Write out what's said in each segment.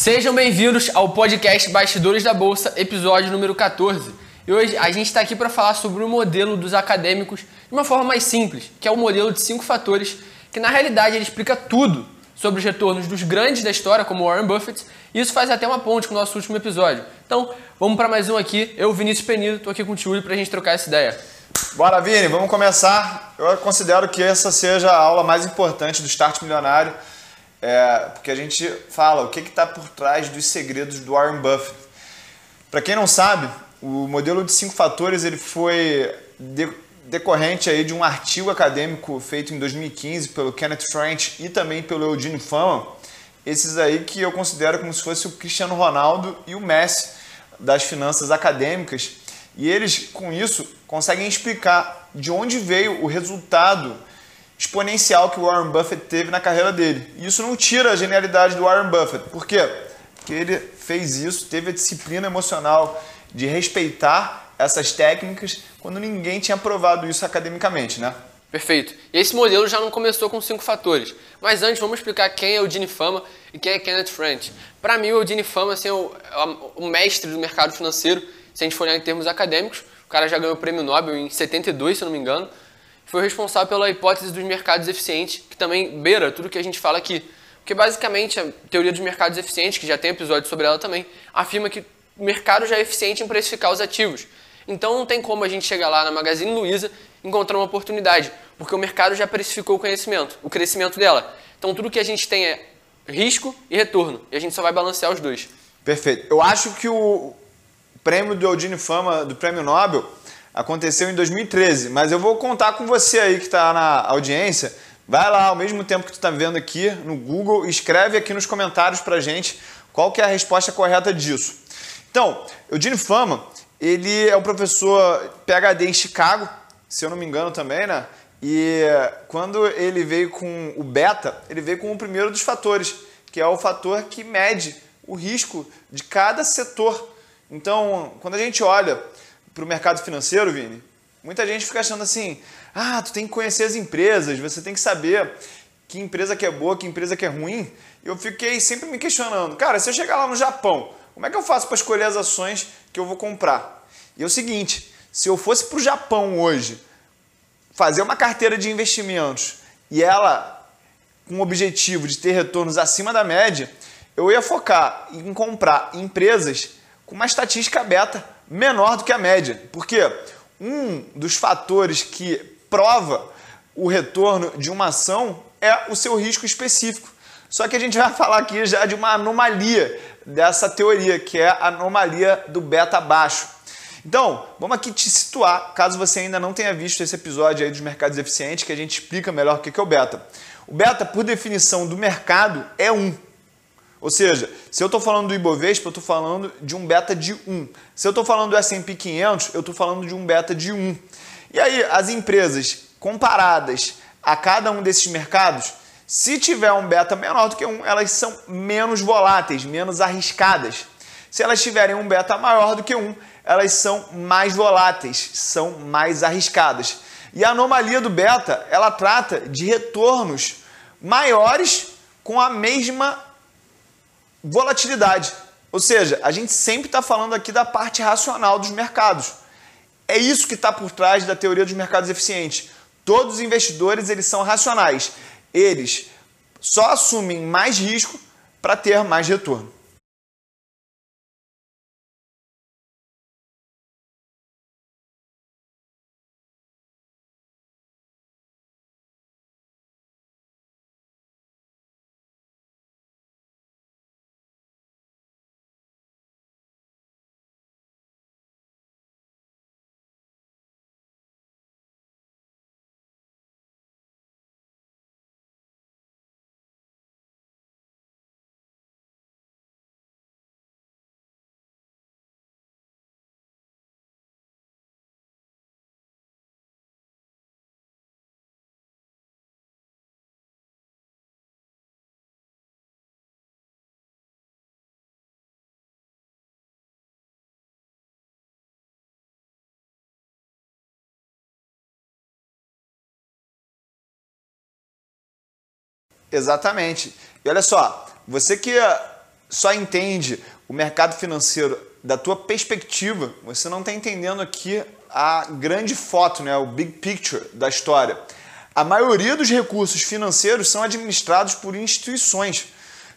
Sejam bem-vindos ao podcast Bastidores da Bolsa, episódio número 14. E hoje a gente está aqui para falar sobre o modelo dos acadêmicos de uma forma mais simples, que é o modelo de cinco fatores, que na realidade ele explica tudo sobre os retornos dos grandes da história, como Warren Buffett, e isso faz até uma ponte com o nosso último episódio. Então, vamos para mais um aqui. Eu, Vinícius Penido, estou aqui com o Tiúlio para a gente trocar essa ideia. Bora, Vini, vamos começar. Eu considero que essa seja a aula mais importante do Start Milionário, é, porque a gente fala o que está por trás dos segredos do Warren Buffett. Para quem não sabe, o modelo de cinco fatores ele foi de, decorrente aí de um artigo acadêmico feito em 2015 pelo Kenneth French e também pelo Eugene Fama. Esses aí que eu considero como se fosse o Cristiano Ronaldo e o Messi das finanças acadêmicas. E eles, com isso, conseguem explicar de onde veio o resultado exponencial que o Warren Buffett teve na carreira dele. E isso não tira a genialidade do Warren Buffett. Por quê? Porque ele fez isso, teve a disciplina emocional de respeitar essas técnicas quando ninguém tinha provado isso academicamente, né? Perfeito. E esse modelo já não começou com cinco fatores. Mas antes, vamos explicar quem é o Gene Fama e quem é Kenneth French. Para mim, o Gene Fama assim, é o, é o mestre do mercado financeiro, se a gente for olhar em termos acadêmicos. O cara já ganhou o prêmio Nobel em 72, se não me engano. Foi responsável pela hipótese dos mercados eficientes, que também beira tudo que a gente fala aqui. Porque basicamente a teoria dos mercados eficientes, que já tem episódio sobre ela também, afirma que o mercado já é eficiente em precificar os ativos. Então não tem como a gente chegar lá na Magazine Luiza e encontrar uma oportunidade, porque o mercado já precificou o conhecimento, o crescimento dela. Então tudo que a gente tem é risco e retorno, e a gente só vai balancear os dois. Perfeito. Eu acho que o prêmio do Eugene Fama, do Prêmio Nobel, aconteceu em 2013, mas eu vou contar com você aí que está na audiência. Vai lá, ao mesmo tempo que tu está vendo aqui no Google, escreve aqui nos comentários para gente qual que é a resposta correta disso. Então, Eugene Fama, ele é um professor PhD em Chicago, se eu não me engano também, né? E quando ele veio com o beta, ele veio com o primeiro dos fatores, que é o fator que mede o risco de cada setor. Então, quando a gente olha para o mercado financeiro, Vini, muita gente fica achando assim: ah, tu tem que conhecer as empresas, você tem que saber que empresa que é boa, que empresa que é ruim. Eu fiquei sempre me questionando: cara, se eu chegar lá no Japão, como é que eu faço para escolher as ações que eu vou comprar? E é o seguinte: se eu fosse para o Japão hoje fazer uma carteira de investimentos e ela com o objetivo de ter retornos acima da média, eu ia focar em comprar empresas com uma estatística beta menor do que a média. Porque um dos fatores que prova o retorno de uma ação é o seu risco específico. Só que a gente vai falar aqui já de uma anomalia dessa teoria, que é a anomalia do beta baixo. Então, vamos aqui te situar, caso você ainda não tenha visto esse episódio aí dos mercados eficientes, que a gente explica melhor o que é o beta. O beta, por definição do mercado, é 1. Ou seja, se eu estou falando do Ibovespa, eu estou falando de um beta de 1. Se eu estou falando do S&P 500, eu estou falando de um beta de 1. E aí, as empresas comparadas a cada um desses mercados, se tiver um beta menor do que 1, elas são menos voláteis, menos arriscadas. Se elas tiverem um beta maior do que 1, elas são mais voláteis, são mais arriscadas. E a anomalia do beta, ela trata de retornos maiores com a mesma volatilidade. Ou seja, a gente sempre está falando aqui da parte racional dos mercados. É isso que está por trás da teoria dos mercados eficientes. Todos os investidores eles são racionais. Eles só assumem mais risco para ter mais retorno. Exatamente. E olha só, você que só entende o mercado financeiro da tua perspectiva, você não está entendendo aqui a grande foto, né, o big picture da história. A maioria dos recursos financeiros são administrados por instituições,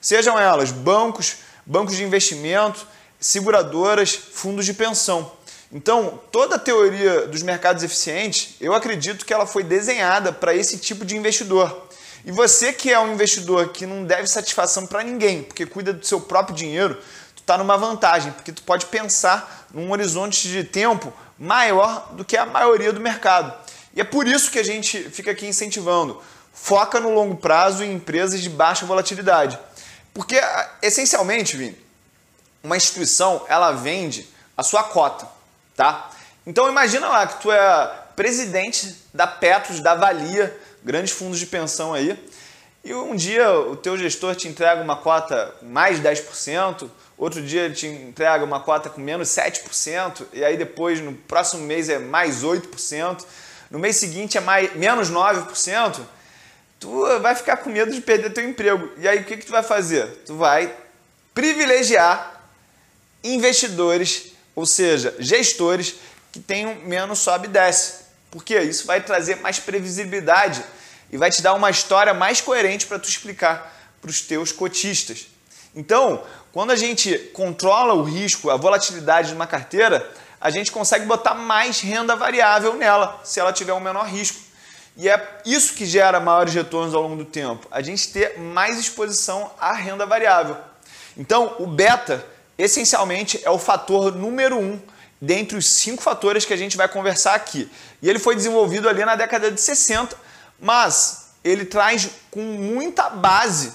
sejam elas bancos, bancos de investimento, seguradoras, fundos de pensão. Então, toda a teoria dos mercados eficientes, eu acredito que ela foi desenhada para esse tipo de investidor. E você que é um investidor que não deve satisfação para ninguém, porque cuida do seu próprio dinheiro, tu está numa vantagem, porque tu pode pensar num horizonte de tempo maior do que a maioria do mercado. E é por isso que a gente fica aqui incentivando. Foca no longo prazo em empresas de baixa volatilidade. Porque, essencialmente, Vini, uma instituição, ela vende a sua cota tá? Então imagina lá que tu é presidente da Petros, da Valia, grandes fundos de pensão aí, e um dia o teu gestor te entrega uma cota mais 10%, outro dia ele te entrega uma cota com menos 7%, e aí depois no próximo mês é mais 8%, no mês seguinte é mais, menos 9%, tu vai ficar com medo de perder teu emprego. E aí o que, que tu vai fazer? Tu vai privilegiar investidores ou seja, gestores que tenham menos sobe e desce. Porque isso vai trazer mais previsibilidade e vai te dar uma história mais coerente para tu explicar para os teus cotistas. Então, quando a gente controla o risco, a volatilidade de uma carteira, a gente consegue botar mais renda variável nela, se ela tiver um menor risco. E é isso que gera maiores retornos ao longo do tempo, a gente ter mais exposição à renda variável. Então, o beta essencialmente é o fator número um dentre os cinco fatores que a gente vai conversar aqui. E ele foi desenvolvido ali na década de 60, mas ele traz com muita base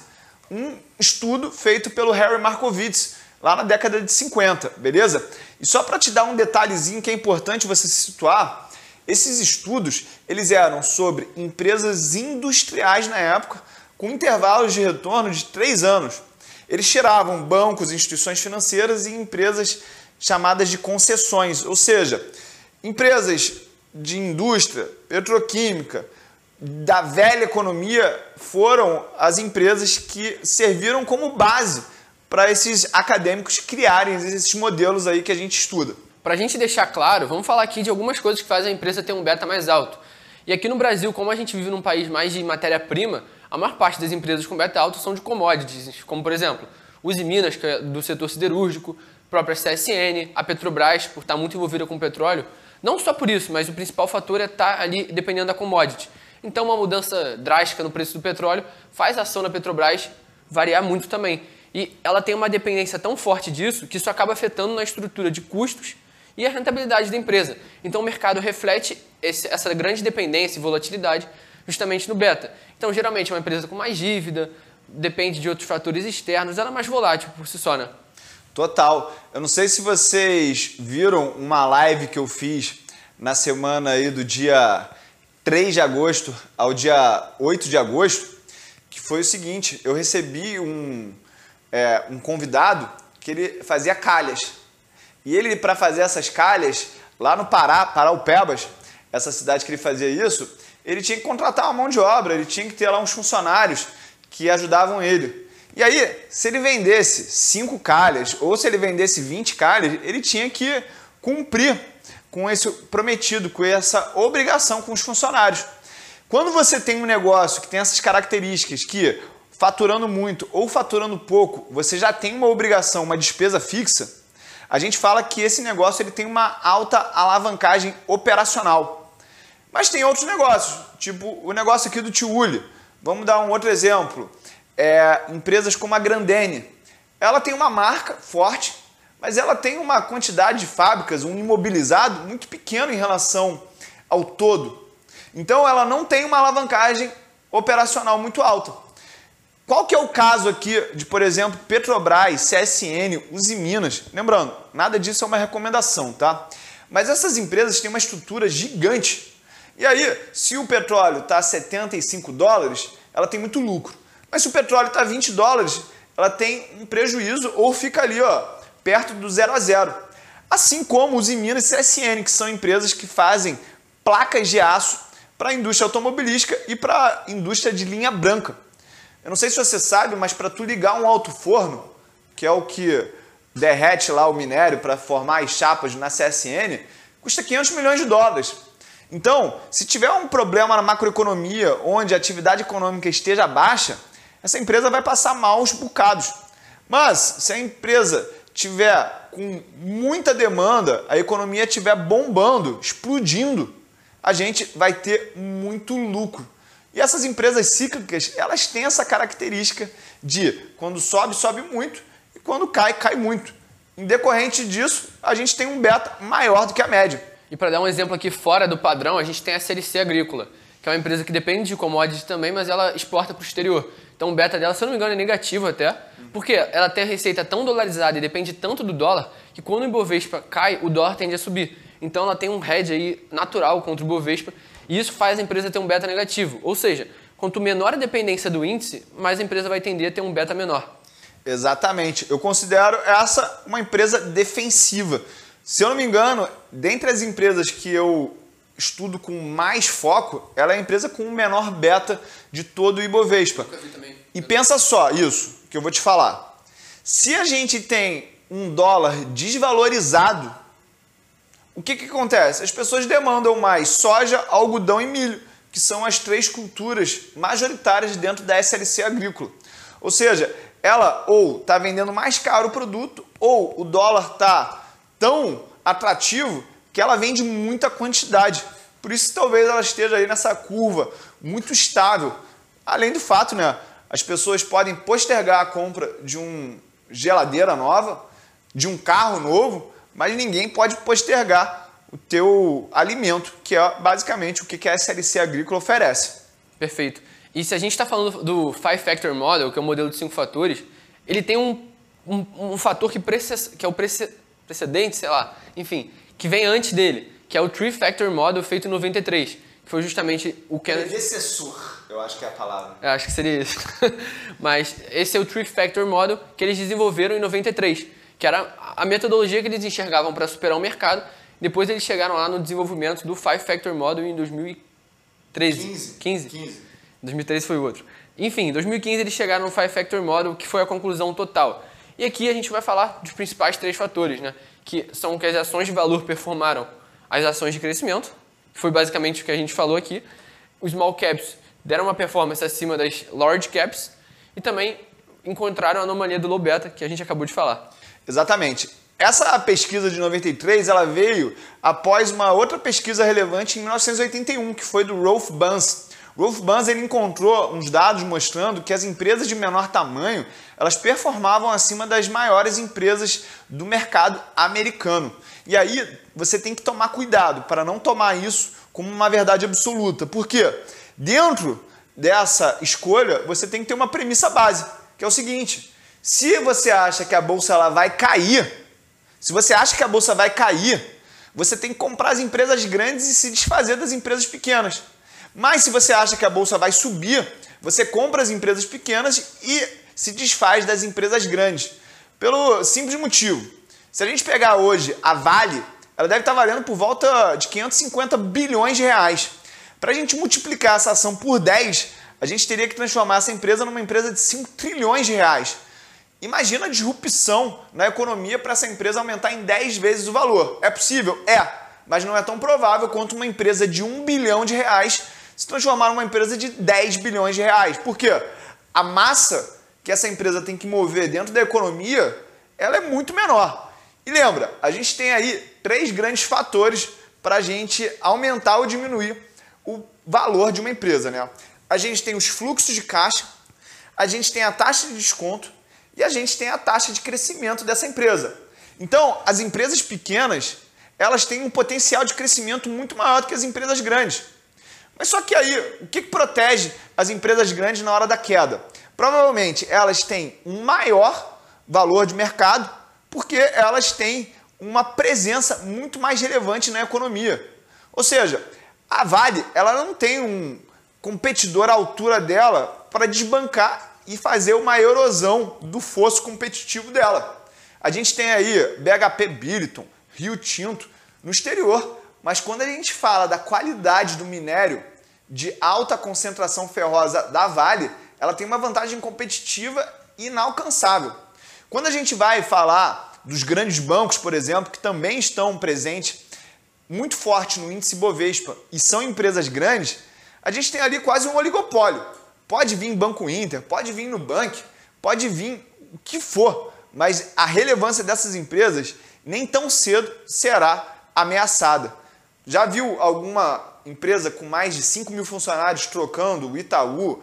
um estudo feito pelo Harry Markowitz lá na década de 50, beleza? E só para te dar um detalhezinho que é importante você se situar, esses estudos eles eram sobre empresas industriais na época com intervalos de retorno de três anos. Eles tiravam bancos, instituições financeiras e empresas chamadas de concessões, ou seja, empresas de indústria, petroquímica, da velha economia foram as empresas que serviram como base para esses acadêmicos criarem esses modelos aí que a gente estuda. Para a gente deixar claro, vamos falar aqui de algumas coisas que fazem a empresa ter um beta mais alto. E aqui no Brasil, como a gente vive num país mais de matéria-prima, a maior parte das empresas com beta alto são de commodities, como por exemplo, Uzi Minas, que é do setor siderúrgico, própria CSN, a Petrobras, por estar muito envolvida com petróleo. Não só por isso, mas o principal fator é estar ali dependendo da commodity. Então, uma mudança drástica no preço do petróleo faz a ação da Petrobras variar muito também. E ela tem uma dependência tão forte disso que isso acaba afetando na estrutura de custos e a rentabilidade da empresa. Então, o mercado reflete esse, essa grande dependência e volatilidade justamente no beta. Então, geralmente, é uma empresa com mais dívida, depende de outros fatores externos, ela é mais volátil por si só, né? Total. Eu não sei se vocês viram uma live que eu fiz na semana aí do dia 3 de agosto ao dia 8 de agosto, que foi o seguinte, eu recebi um, é, um convidado que ele fazia calhas. E ele, para fazer essas calhas, lá no Pará, Paraupebas, essa cidade que ele fazia isso, ele tinha que contratar uma mão de obra, ele tinha que ter lá uns funcionários que ajudavam ele. E aí, se ele vendesse 5 calhas ou se ele vendesse 20 calhas, ele tinha que cumprir com esse prometido, com essa obrigação com os funcionários. Quando você tem um negócio que tem essas características, que faturando muito ou faturando pouco, você já tem uma obrigação, uma despesa fixa, a gente fala que esse negócio ele tem uma alta alavancagem operacional. Mas tem outros negócios, tipo o negócio aqui do Tiuli. Vamos dar um outro exemplo. É, empresas como a Grandene. Ela tem uma marca forte, mas ela tem uma quantidade de fábricas, um imobilizado muito pequeno em relação ao todo. Então ela não tem uma alavancagem operacional muito alta. Qual que é o caso aqui de, por exemplo, Petrobras, CSN, Uzi Minas? Lembrando, nada disso é uma recomendação, tá? Mas essas empresas têm uma estrutura gigante e aí, se o petróleo está a 75 dólares, ela tem muito lucro. Mas se o petróleo está a 20 dólares, ela tem um prejuízo ou fica ali, ó, perto do zero a zero. Assim como os Minas e CSN, que são empresas que fazem placas de aço para a indústria automobilística e para a indústria de linha branca. Eu não sei se você sabe, mas para tu ligar um alto forno, que é o que derrete lá o minério para formar as chapas na CSN, custa 500 milhões de dólares. Então, se tiver um problema na macroeconomia onde a atividade econômica esteja baixa, essa empresa vai passar maus bocados. Mas se a empresa tiver com muita demanda, a economia estiver bombando, explodindo, a gente vai ter muito lucro. E essas empresas cíclicas, elas têm essa característica de quando sobe, sobe muito e quando cai, cai muito. Em decorrente disso, a gente tem um beta maior do que a média. E para dar um exemplo aqui fora do padrão, a gente tem a CLC Agrícola, que é uma empresa que depende de commodities também, mas ela exporta para o exterior. Então o beta dela, se eu não me engano, é negativo até, porque ela tem a receita tão dolarizada e depende tanto do dólar, que quando o Ibovespa cai, o dólar tende a subir. Então ela tem um hedge aí natural contra o Ibovespa, e isso faz a empresa ter um beta negativo. Ou seja, quanto menor a dependência do índice, mais a empresa vai tender a ter um beta menor. Exatamente. Eu considero essa uma empresa defensiva. Se eu não me engano, dentre as empresas que eu estudo com mais foco, ela é a empresa com o menor beta de todo o Ibovespa. E pensa só isso que eu vou te falar. Se a gente tem um dólar desvalorizado, o que, que acontece? As pessoas demandam mais soja, algodão e milho, que são as três culturas majoritárias dentro da SLC agrícola. Ou seja, ela ou está vendendo mais caro o produto, ou o dólar está tão atrativo que ela vende muita quantidade. Por isso talvez ela esteja aí nessa curva muito estável. Além do fato, né, as pessoas podem postergar a compra de uma geladeira nova, de um carro novo, mas ninguém pode postergar o teu alimento, que é basicamente o que a SLC Agrícola oferece. Perfeito. E se a gente está falando do Five Factor Model, que é o modelo de cinco fatores, ele tem um, um, um fator que, que é o precedente, sei lá, enfim, que vem antes dele, que é o Three Factor Model feito em 93, que foi justamente o que... Predecessor, eu acho que é a palavra. Eu acho que seria isso. Mas esse é o Three Factor Model que eles desenvolveram em 93, que era a metodologia que eles enxergavam para superar o mercado. Depois eles chegaram lá no desenvolvimento do Five Factor Model em 2013. 15. 15. 15. 2013 foi o outro. Enfim, em 2015 eles chegaram no Five Factor Model, que foi a conclusão total. E aqui a gente vai falar dos principais três fatores, né? Que são que as ações de valor performaram as ações de crescimento, que foi basicamente o que a gente falou aqui. Os small caps deram uma performance acima das large caps e também encontraram a anomalia do low beta, que a gente acabou de falar. Exatamente. Essa pesquisa de 93 ela veio após uma outra pesquisa relevante em 1981, que foi do Rolf Bunz, Rolf ele encontrou uns dados mostrando que as empresas de menor tamanho elas performavam acima das maiores empresas do mercado americano. E aí você tem que tomar cuidado para não tomar isso como uma verdade absoluta. Porque dentro dessa escolha você tem que ter uma premissa base, que é o seguinte: se você acha que a bolsa ela vai cair, se você acha que a bolsa vai cair, você tem que comprar as empresas grandes e se desfazer das empresas pequenas. Mas se você acha que a bolsa vai subir, você compra as empresas pequenas e se desfaz das empresas grandes. Pelo simples motivo. Se a gente pegar hoje a Vale, ela deve estar valendo por volta de 550 bilhões de reais. Para a gente multiplicar essa ação por 10, a gente teria que transformar essa empresa numa empresa de 5 trilhões de reais. Imagina a disrupção na economia para essa empresa aumentar em 10 vezes o valor. É possível? É, mas não é tão provável quanto uma empresa de 1 bilhão de reais se transformar numa empresa de 10 bilhões de reais. Por quê? A massa que essa empresa tem que mover dentro da economia, ela é muito menor. E lembra, a gente tem aí três grandes fatores para a gente aumentar ou diminuir o valor de uma empresa. Né? A gente tem os fluxos de caixa, a gente tem a taxa de desconto e a gente tem a taxa de crescimento dessa empresa. Então, as empresas pequenas, elas têm um potencial de crescimento muito maior do que as empresas grandes. Mas só que aí, o que, protege as empresas grandes na hora da queda? Provavelmente elas têm um maior valor de mercado porque elas têm uma presença muito mais relevante na economia. Ou seja, a Vale ela não tem um competidor à altura dela para desbancar e fazer uma erosão do fosso competitivo dela. A gente tem aí BHP Billiton, Rio Tinto no exterior mas quando a gente fala da qualidade do minério de alta concentração ferrosa da Vale, ela tem uma vantagem competitiva inalcançável. Quando a gente vai falar dos grandes bancos, por exemplo, que também estão presentes muito forte no índice Bovespa e são empresas grandes, a gente tem ali quase um oligopólio. Pode vir Banco Inter, pode vir Nubank, pode vir o que for, mas a relevância dessas empresas nem tão cedo será ameaçada. Já viu alguma empresa com mais de 5 mil funcionários trocando o Itaú,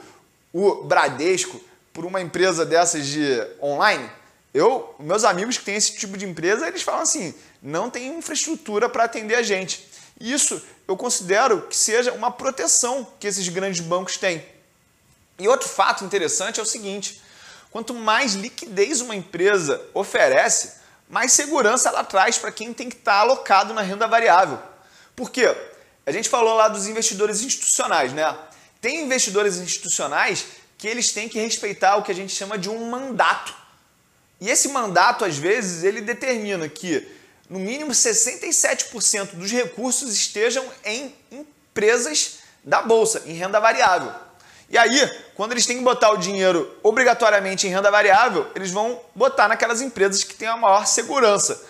o Bradesco, por uma empresa dessas de online? Eu, meus amigos que têm esse tipo de empresa, eles falam assim: não tem infraestrutura para atender a gente. Isso eu considero que seja uma proteção que esses grandes bancos têm. E outro fato interessante é o seguinte: quanto mais liquidez uma empresa oferece, mais segurança ela traz para quem tem que estar tá alocado na renda variável. Por quê? A gente falou lá dos investidores institucionais, né? Tem investidores institucionais que eles têm que respeitar o que a gente chama de um mandato. E esse mandato, às vezes, ele determina que no mínimo 67% dos recursos estejam em empresas da bolsa, em renda variável. E aí, quando eles têm que botar o dinheiro obrigatoriamente em renda variável, eles vão botar naquelas empresas que têm a maior segurança.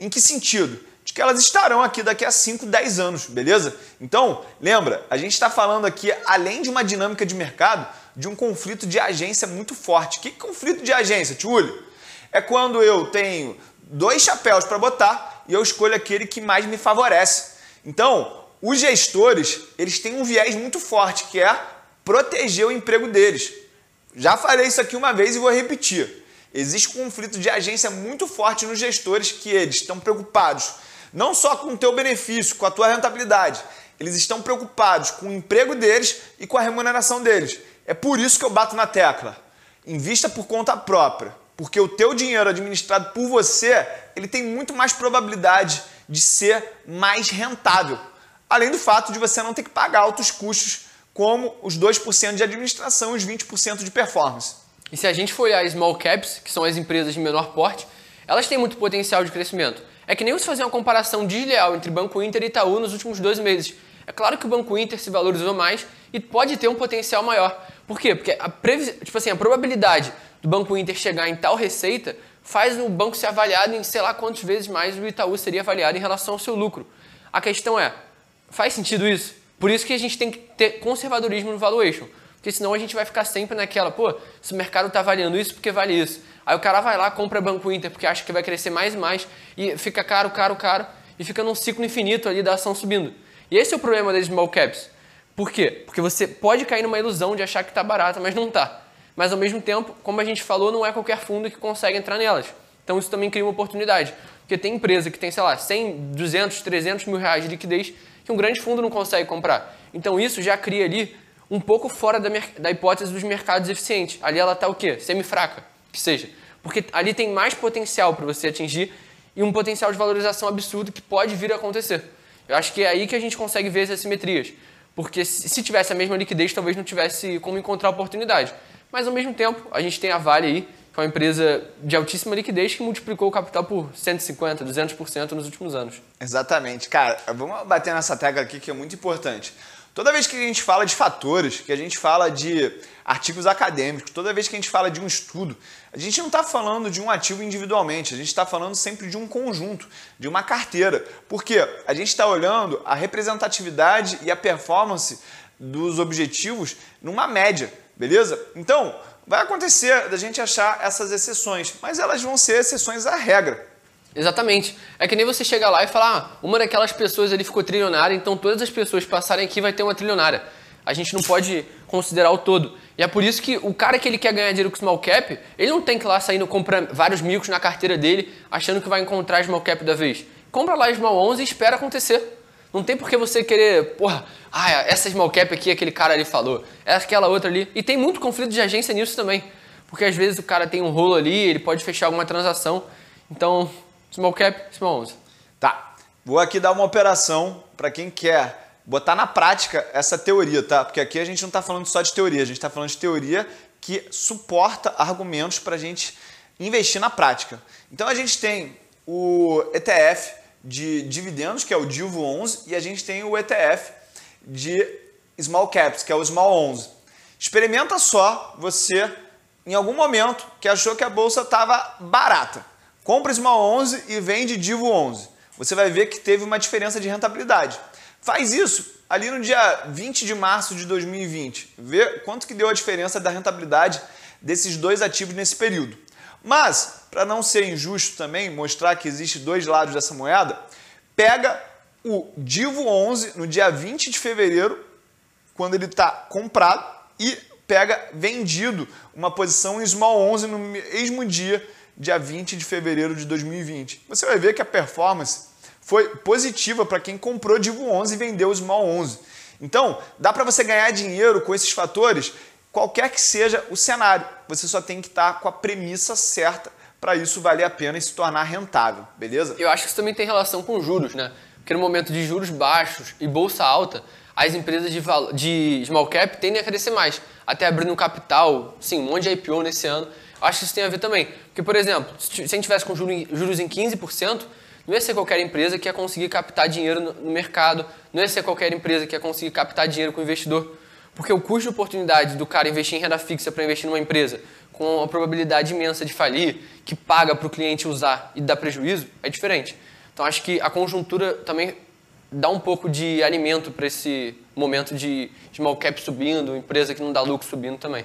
Em que sentido? De que elas estarão aqui daqui a 5, 10 anos, beleza? Então, lembra, a gente está falando aqui, além de uma dinâmica de mercado, de um conflito de agência muito forte. Que conflito de agência, Tchulho? É quando eu tenho dois chapéus para botar e eu escolho aquele que mais me favorece. Então, os gestores, eles têm um viés muito forte, que é proteger o emprego deles. Já falei isso aqui uma vez e vou repetir. Existe um conflito de agência muito forte nos gestores que eles estão preocupados não só com o teu benefício, com a tua rentabilidade, eles estão preocupados com o emprego deles e com a remuneração deles. É por isso que eu bato na tecla. Invista por conta própria, porque o teu dinheiro administrado por você, ele tem muito mais probabilidade de ser mais rentável. Além do fato de você não ter que pagar altos custos como os 2% de administração e os 20% de performance. E se a gente for olhar small caps, que são as empresas de menor porte, elas têm muito potencial de crescimento. É que nem você fazer uma comparação desleal entre Banco Inter e Itaú nos últimos dois meses. É claro que o Banco Inter se valorizou mais e pode ter um potencial maior. Por quê? Porque a, previs... tipo assim, a probabilidade do Banco Inter chegar em tal receita faz o banco ser avaliado em sei lá quantas vezes mais o Itaú seria avaliado em relação ao seu lucro. A questão é, faz sentido isso? Por isso que a gente tem que ter conservadorismo no valuation. Porque senão a gente vai ficar sempre naquela, pô, se o mercado está avaliando isso, porque vale isso? Aí o cara vai lá, compra Banco Inter, porque acha que vai crescer mais e mais, e fica caro, caro, caro, e fica num ciclo infinito ali da ação subindo. E esse é o problema das small caps. Por quê? Porque você pode cair numa ilusão de achar que está barata, mas não está. Mas ao mesmo tempo, como a gente falou, não é qualquer fundo que consegue entrar nelas. Então isso também cria uma oportunidade. Porque tem empresa que tem, sei lá, 100, 200, 300 mil reais de liquidez que um grande fundo não consegue comprar. Então isso já cria ali um pouco fora da, da hipótese dos mercados eficientes. Ali ela está o quê? Semi-fraca, que seja. Porque ali tem mais potencial para você atingir e um potencial de valorização absurdo que pode vir a acontecer. Eu acho que é aí que a gente consegue ver as assimetrias. Porque se tivesse a mesma liquidez, talvez não tivesse como encontrar oportunidade. Mas ao mesmo tempo, a gente tem a Vale aí, que é uma empresa de altíssima liquidez que multiplicou o capital por 150%, 200% nos últimos anos. Exatamente. Cara, vamos bater nessa tecla aqui que é muito importante. Toda vez que a gente fala de fatores, que a gente fala de artigos acadêmicos, toda vez que a gente fala de um estudo, a gente não está falando de um ativo individualmente, a gente está falando sempre de um conjunto, de uma carteira. Porque a gente está olhando a representatividade e a performance dos objetivos numa média, beleza? Então, vai acontecer da gente achar essas exceções, mas elas vão ser exceções à regra. Exatamente. É que nem você chegar lá e falar, ah, uma daquelas pessoas ali ficou trilionária, então todas as pessoas que passarem aqui vai ter uma trilionária. A gente não pode considerar o todo. E é por isso que o cara que ele quer ganhar dinheiro com small cap, ele não tem que ir lá saindo comprar vários micos na carteira dele, achando que vai encontrar small cap da vez. Compra lá small 11 e espera acontecer. Não tem por que você querer, porra, ah, essa small cap aqui, aquele cara ali falou, é aquela outra ali. E tem muito conflito de agência nisso também. Porque às vezes o cara tem um rolo ali, ele pode fechar alguma transação. Então, Small cap, small 11. Tá. Vou aqui dar uma operação para quem quer botar na prática essa teoria, tá? Porque aqui a gente não está falando só de teoria, a gente está falando de teoria que suporta argumentos para a gente investir na prática. Então a gente tem o ETF de dividendos, que é o Dilvo 11, e a gente tem o ETF de small caps, que é o Small 11. Experimenta só você em algum momento que achou que a bolsa estava barata. Compra Small 11 e vende Divo 11. Você vai ver que teve uma diferença de rentabilidade. Faz isso ali no dia 20 de março de 2020. Vê quanto que deu a diferença da rentabilidade desses dois ativos nesse período. Mas, para não ser injusto também, mostrar que existe dois lados dessa moeda, pega o Divo 11 no dia 20 de fevereiro, quando ele está comprado, e pega vendido uma posição em Small 11 no mesmo dia, dia 20 de fevereiro de 2020. Você vai ver que a performance foi positiva para quem comprou Divo 11 e vendeu o Small 11. Então, dá para você ganhar dinheiro com esses fatores, qualquer que seja o cenário. Você só tem que estar tá com a premissa certa para isso valer a pena e se tornar rentável, beleza? Eu acho que isso também tem relação com juros, né? Porque no momento de juros baixos e bolsa alta, as empresas de, de small cap tendem a crescer mais, até abrindo capital, sim, um monte de IPO nesse ano. Acho que isso tem a ver também. Porque, por exemplo, se a gente tivesse com juros em 15%, não ia ser qualquer empresa que ia conseguir captar dinheiro no mercado, não ia ser qualquer empresa que ia conseguir captar dinheiro com o investidor. Porque o custo de oportunidade do cara investir em renda fixa para investir numa empresa com uma probabilidade imensa de falir, que paga para o cliente usar e dá prejuízo, é diferente. Então acho que a conjuntura também dá um pouco de alimento para esse momento de small cap subindo, empresa que não dá lucro subindo também.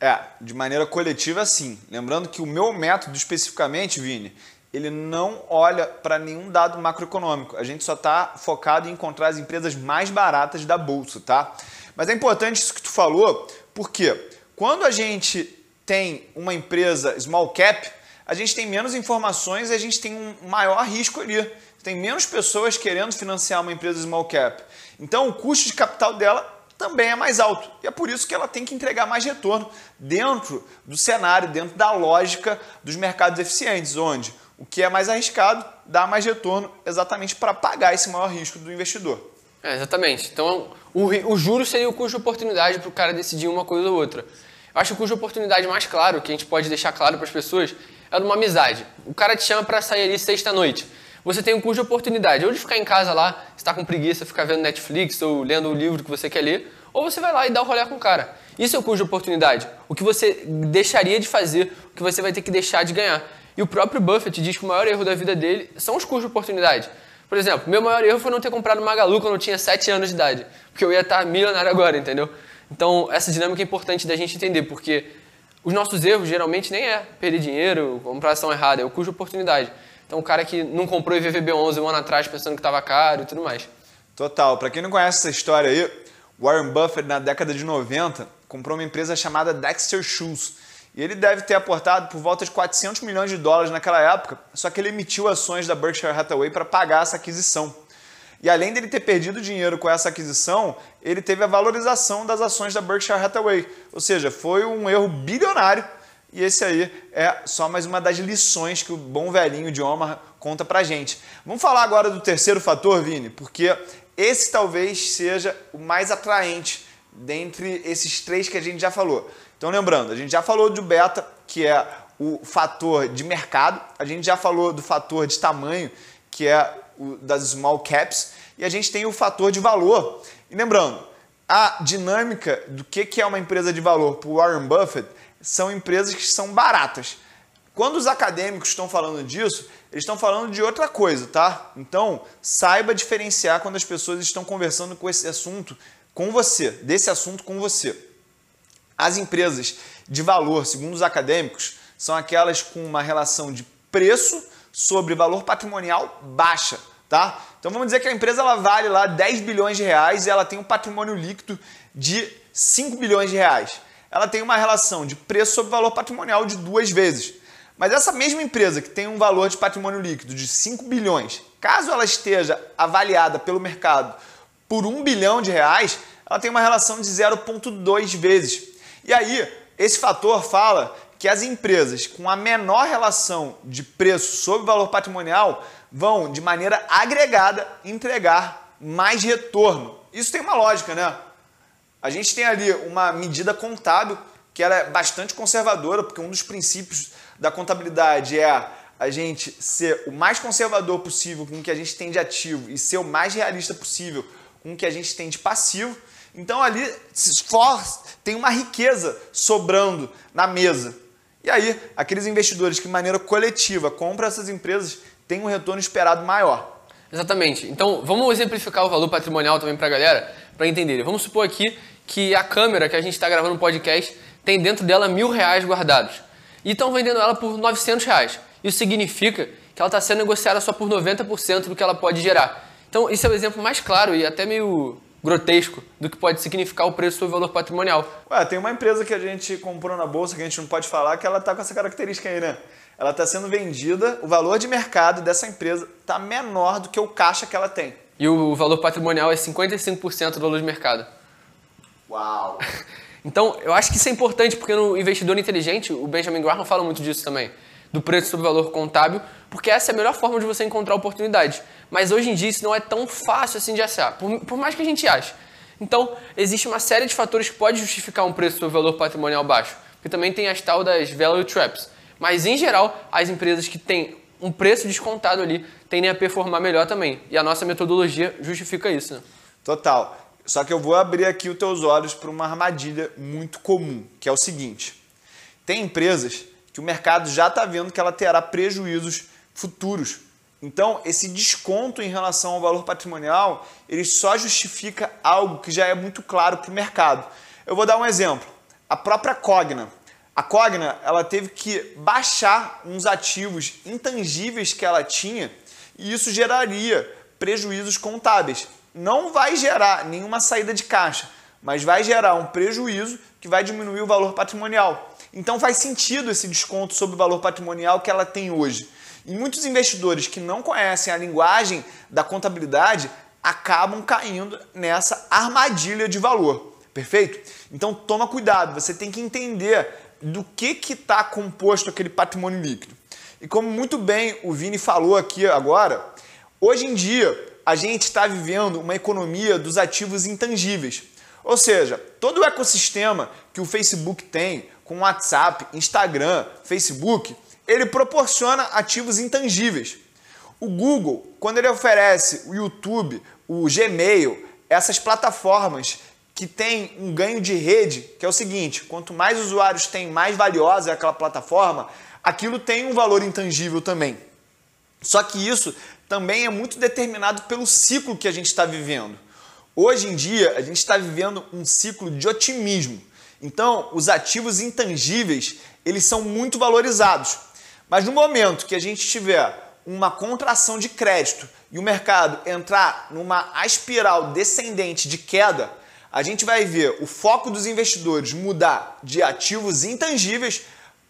É, de maneira coletiva sim. Lembrando que o meu método especificamente, Vini, ele não olha para nenhum dado macroeconômico. A gente só está focado em encontrar as empresas mais baratas da bolsa, tá? Mas é importante isso que tu falou, porque quando a gente tem uma empresa small cap, a gente tem menos informações e a gente tem um maior risco ali. Tem menos pessoas querendo financiar uma empresa small cap. Então o custo de capital dela também é mais alto. E é por isso que ela tem que entregar mais retorno dentro do cenário, dentro da lógica dos mercados eficientes, onde o que é mais arriscado dá mais retorno exatamente para pagar esse maior risco do investidor. É, exatamente. Então, o, o juro seria o custo de oportunidade para o cara decidir uma coisa ou outra. Eu acho que o custo de oportunidade mais claro, que a gente pode deixar claro para as pessoas, é de uma amizade. O cara te chama para sair ali sexta-noite. Você tem um custo de oportunidade, ou de ficar em casa lá, está com preguiça, ficar vendo Netflix ou lendo o livro que você quer ler, ou você vai lá e dá o um rolê com o cara. Isso é o custo de oportunidade. O que você deixaria de fazer, o que você vai ter que deixar de ganhar. E o próprio Buffett diz que o maior erro da vida dele são os custos de oportunidade. Por exemplo, meu maior erro foi não ter comprado Magalu quando eu tinha 7 anos de idade, porque eu ia estar milionário agora, entendeu? Então, essa dinâmica é importante da gente entender, porque os nossos erros geralmente nem é perder dinheiro, comprar ação errada, é o custo de oportunidade. Então, o cara que não comprou IVVB11 um ano atrás pensando que estava caro e tudo mais. Total. Para quem não conhece essa história aí, Warren Buffett, na década de 90, comprou uma empresa chamada Dexter Shoes e ele deve ter aportado por volta de 400 milhões de dólares naquela época, só que ele emitiu ações da Berkshire Hathaway para pagar essa aquisição. E além dele ter perdido dinheiro com essa aquisição, ele teve a valorização das ações da Berkshire Hathaway. Ou seja, foi um erro bilionário. E esse aí é só mais uma das lições que o bom velhinho de Omar conta pra gente. Vamos falar agora do terceiro fator, Vini, porque esse talvez seja o mais atraente dentre esses três que a gente já falou. Então, lembrando, a gente já falou do beta, que é o fator de mercado, a gente já falou do fator de tamanho, que é o das small caps, e a gente tem o fator de valor. E lembrando, a dinâmica do que é uma empresa de valor para Warren Buffett são empresas que são baratas. Quando os acadêmicos estão falando disso, eles estão falando de outra coisa, tá? Então, saiba diferenciar quando as pessoas estão conversando com esse assunto com você, desse assunto com você. As empresas de valor, segundo os acadêmicos, são aquelas com uma relação de preço sobre valor patrimonial baixa, tá? Então vamos dizer que a empresa ela vale lá 10 bilhões de reais e ela tem um patrimônio líquido de 5 bilhões de reais. Ela tem uma relação de preço sobre valor patrimonial de duas vezes. Mas essa mesma empresa que tem um valor de patrimônio líquido de 5 bilhões, caso ela esteja avaliada pelo mercado por 1 bilhão de reais, ela tem uma relação de 0,2 vezes. E aí, esse fator fala que as empresas com a menor relação de preço sobre valor patrimonial vão, de maneira agregada, entregar mais retorno. Isso tem uma lógica, né? A gente tem ali uma medida contábil que ela é bastante conservadora, porque um dos princípios da contabilidade é a gente ser o mais conservador possível com o que a gente tem de ativo e ser o mais realista possível com o que a gente tem de passivo. Então ali for, tem uma riqueza sobrando na mesa. E aí, aqueles investidores que de maneira coletiva compram essas empresas têm um retorno esperado maior. Exatamente. Então, vamos exemplificar o valor patrimonial também para a galera, para entender. Vamos supor aqui que a câmera que a gente está gravando o podcast tem dentro dela mil reais guardados. E estão vendendo ela por 900 reais. Isso significa que ela está sendo negociada só por 90% do que ela pode gerar. Então, isso é o exemplo mais claro e até meio grotesco do que pode significar o preço do valor patrimonial. Ué, tem uma empresa que a gente comprou na bolsa que a gente não pode falar que ela está com essa característica aí, né? Ela está sendo vendida, o valor de mercado dessa empresa está menor do que o caixa que ela tem. E o valor patrimonial é 55% do valor de mercado. Uau! Então, eu acho que isso é importante porque no investidor inteligente, o Benjamin Graham fala muito disso também, do preço sobre valor contábil, porque essa é a melhor forma de você encontrar oportunidade. Mas hoje em dia isso não é tão fácil assim de achar, por, por mais que a gente ache. Então, existe uma série de fatores que pode justificar um preço sobre valor patrimonial baixo, porque também tem as tal das value traps. Mas, em geral, as empresas que têm um preço descontado ali tendem a performar melhor também. E a nossa metodologia justifica isso. Né? Total. Só que eu vou abrir aqui os teus olhos para uma armadilha muito comum, que é o seguinte: tem empresas que o mercado já está vendo que ela terá prejuízos futuros. Então, esse desconto em relação ao valor patrimonial, ele só justifica algo que já é muito claro para o mercado. Eu vou dar um exemplo. A própria Cogna. A Cogna, ela teve que baixar uns ativos intangíveis que ela tinha e isso geraria prejuízos contábeis não vai gerar nenhuma saída de caixa, mas vai gerar um prejuízo que vai diminuir o valor patrimonial. Então faz sentido esse desconto sobre o valor patrimonial que ela tem hoje. E muitos investidores que não conhecem a linguagem da contabilidade acabam caindo nessa armadilha de valor. Perfeito? Então toma cuidado, você tem que entender do que está composto aquele patrimônio líquido. E como muito bem o Vini falou aqui agora, hoje em dia a gente está vivendo uma economia dos ativos intangíveis. Ou seja, todo o ecossistema que o Facebook tem, com WhatsApp, Instagram, Facebook, ele proporciona ativos intangíveis. O Google, quando ele oferece o YouTube, o Gmail, essas plataformas que têm um ganho de rede, que é o seguinte: quanto mais usuários tem, mais valiosa é aquela plataforma, aquilo tem um valor intangível também. Só que isso também é muito determinado pelo ciclo que a gente está vivendo. Hoje em dia, a gente está vivendo um ciclo de otimismo. Então, os ativos intangíveis, eles são muito valorizados. Mas no momento que a gente tiver uma contração de crédito e o mercado entrar numa espiral descendente de queda, a gente vai ver o foco dos investidores mudar de ativos intangíveis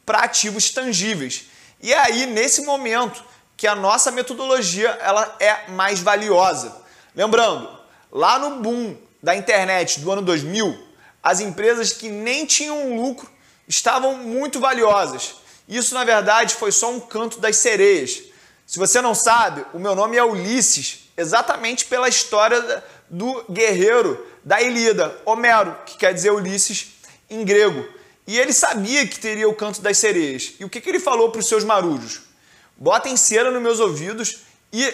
para ativos tangíveis. E aí, nesse momento, que a nossa metodologia ela é mais valiosa. Lembrando, lá no boom da internet do ano 2000, as empresas que nem tinham lucro estavam muito valiosas. Isso, na verdade, foi só um canto das sereias. Se você não sabe, o meu nome é Ulisses, exatamente pela história do guerreiro da Ilíada, Homero, que quer dizer Ulisses em grego. E ele sabia que teria o canto das sereias. E o que, que ele falou para os seus marujos? Botem cera nos meus ouvidos e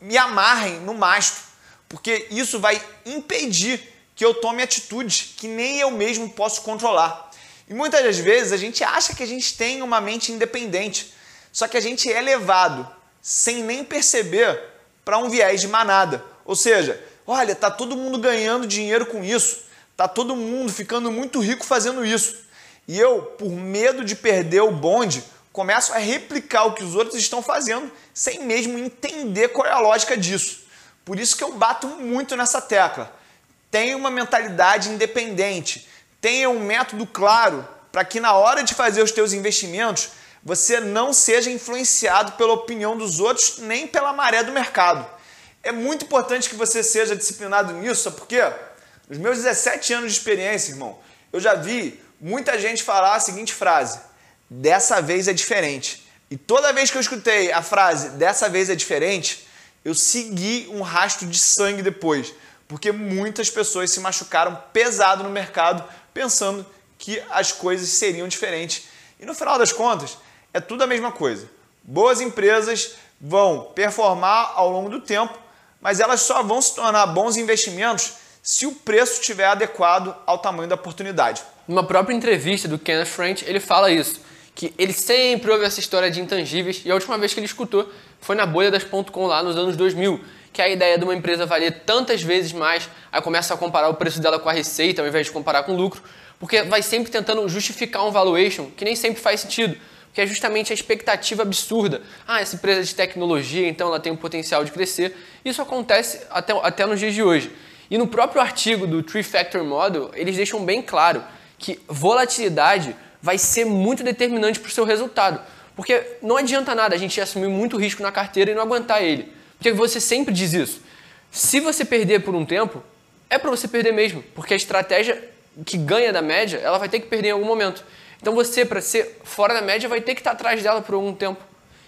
me amarrem no mastro, porque isso vai impedir que eu tome atitudes que nem eu mesmo posso controlar. E muitas das vezes a gente acha que a gente tem uma mente independente, só que a gente é levado sem nem perceber para um viés de manada. Ou seja, olha, tá todo mundo ganhando dinheiro com isso, tá todo mundo ficando muito rico fazendo isso. E eu, por medo de perder o bonde, começam a replicar o que os outros estão fazendo sem mesmo entender qual é a lógica disso. Por isso que eu bato muito nessa tecla. Tenha uma mentalidade independente, tenha um método claro para que na hora de fazer os teus investimentos você não seja influenciado pela opinião dos outros nem pela maré do mercado. É muito importante que você seja disciplinado nisso, sabe por quê? Nos meus 17 anos de experiência, irmão, eu já vi muita gente falar a seguinte frase: dessa vez é diferente. E toda vez que eu escutei a frase dessa vez é diferente, eu segui um rastro de sangue depois, porque muitas pessoas se machucaram pesado no mercado pensando que as coisas seriam diferentes. E no final das contas, é tudo a mesma coisa. Boas empresas vão performar ao longo do tempo, mas elas só vão se tornar bons investimentos se o preço estiver adequado ao tamanho da oportunidade. Numa própria entrevista do Kenneth French, ele fala isso, que ele sempre ouve essa história de intangíveis e a última vez que ele escutou foi na bolha das .com lá nos anos 2000, que a ideia de uma empresa valer tantas vezes mais, aí começa a comparar o preço dela com a receita ao invés de comparar com o lucro, porque vai sempre tentando justificar um valuation que nem sempre faz sentido, que é justamente a expectativa absurda. Ah, essa empresa é de tecnologia, então ela tem o potencial de crescer. Isso acontece até, até nos dias de hoje. E no próprio artigo do Three Factor Model, eles deixam bem claro que volatilidade vai ser muito determinante para o seu resultado. Porque não adianta nada a gente assumir muito risco na carteira e não aguentar ele. Porque você sempre diz isso. Se você perder por um tempo, é para você perder mesmo. Porque a estratégia que ganha da média, ela vai ter que perder em algum momento. Então você, para ser fora da média, vai ter que estar atrás dela por algum tempo.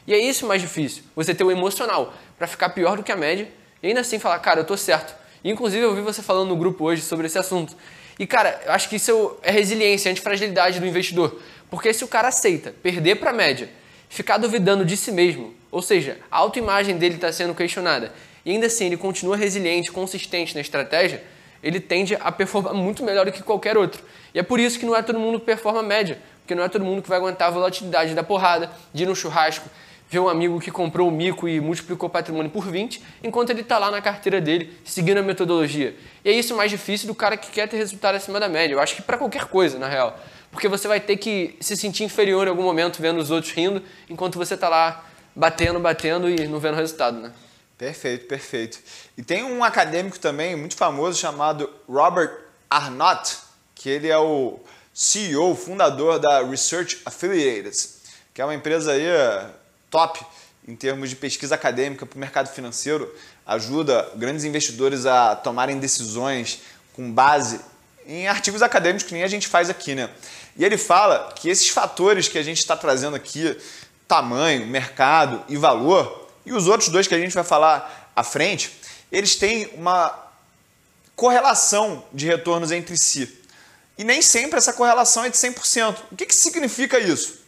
E é isso mais difícil. Você ter o emocional para ficar pior do que a média e ainda assim falar, cara, eu tô certo. Inclusive, eu ouvi você falando no grupo hoje sobre esse assunto. E, cara, eu acho que isso é resiliência, antifragilidade do investidor. Porque se o cara aceita perder para a média, ficar duvidando de si mesmo, ou seja, a autoimagem dele está sendo questionada, e ainda assim ele continua resiliente, consistente na estratégia, ele tende a performar muito melhor do que qualquer outro. E é por isso que não é todo mundo que performa média, porque não é todo mundo que vai aguentar a volatilidade da porrada, de ir no churrasco, ver um amigo que comprou o mico e multiplicou o patrimônio por 20, enquanto ele está lá na carteira dele, seguindo a metodologia. E é isso mais difícil do cara que quer ter resultado acima da média. Eu acho que para qualquer coisa, na real. Porque você vai ter que se sentir inferior em algum momento vendo os outros rindo, enquanto você está lá batendo, batendo e não vendo resultado, né? Perfeito, perfeito. E tem um acadêmico também muito famoso chamado Robert Arnott, que ele é o CEO, fundador da Research Affiliates, que é uma empresa aí top em termos de pesquisa acadêmica para o mercado financeiro, ajuda grandes investidores a tomarem decisões com base em artigos acadêmicos que nem a gente faz aqui, né? E ele fala que esses fatores que a gente está trazendo aqui, tamanho, mercado e valor, e os outros dois que a gente vai falar à frente, eles têm uma correlação de retornos entre si. E nem sempre essa correlação é de 100%. O que, que significa isso?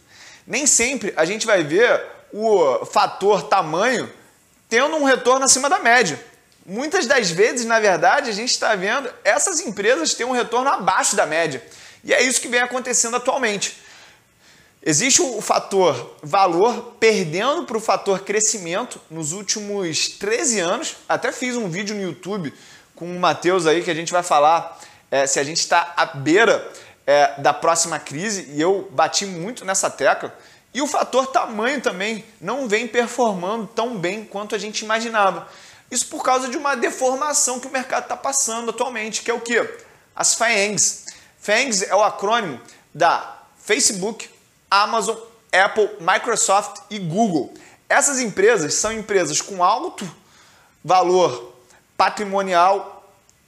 Nem sempre a gente vai ver o fator tamanho tendo um retorno acima da média. Muitas das vezes, na verdade, a gente está vendo essas empresas ter um retorno abaixo da média. E é isso que vem acontecendo atualmente. Existe o fator valor perdendo para o fator crescimento nos últimos 13 anos. Até fiz um vídeo no YouTube com o Matheus aí que a gente vai falar é, se a gente está à beira é, da próxima crise e eu bati muito nessa tecla. E o fator tamanho também não vem performando tão bem quanto a gente imaginava. Isso por causa de uma deformação que o mercado está passando atualmente, que é o que? As FANGs. FANGs é o acrônimo da Facebook, Amazon, Apple, Microsoft e Google. Essas empresas são empresas com alto valor patrimonial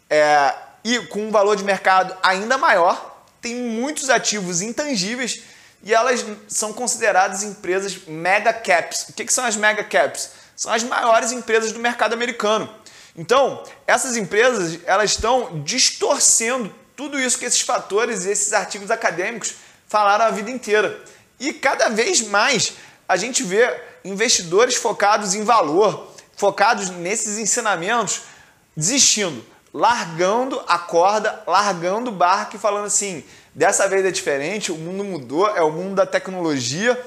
é, e com um valor de mercado ainda maior, tem muitos ativos intangíveis e elas são consideradas empresas mega caps. O que, que são as mega caps? São as maiores empresas do mercado americano. Então, essas empresas elas estão distorcendo tudo isso que esses fatores e esses artigos acadêmicos falaram a vida inteira. E cada vez mais a gente vê investidores focados em valor, focados nesses ensinamentos, desistindo, largando a corda, largando o barco e falando assim: Dessa vez é diferente, o mundo mudou, é o mundo da tecnologia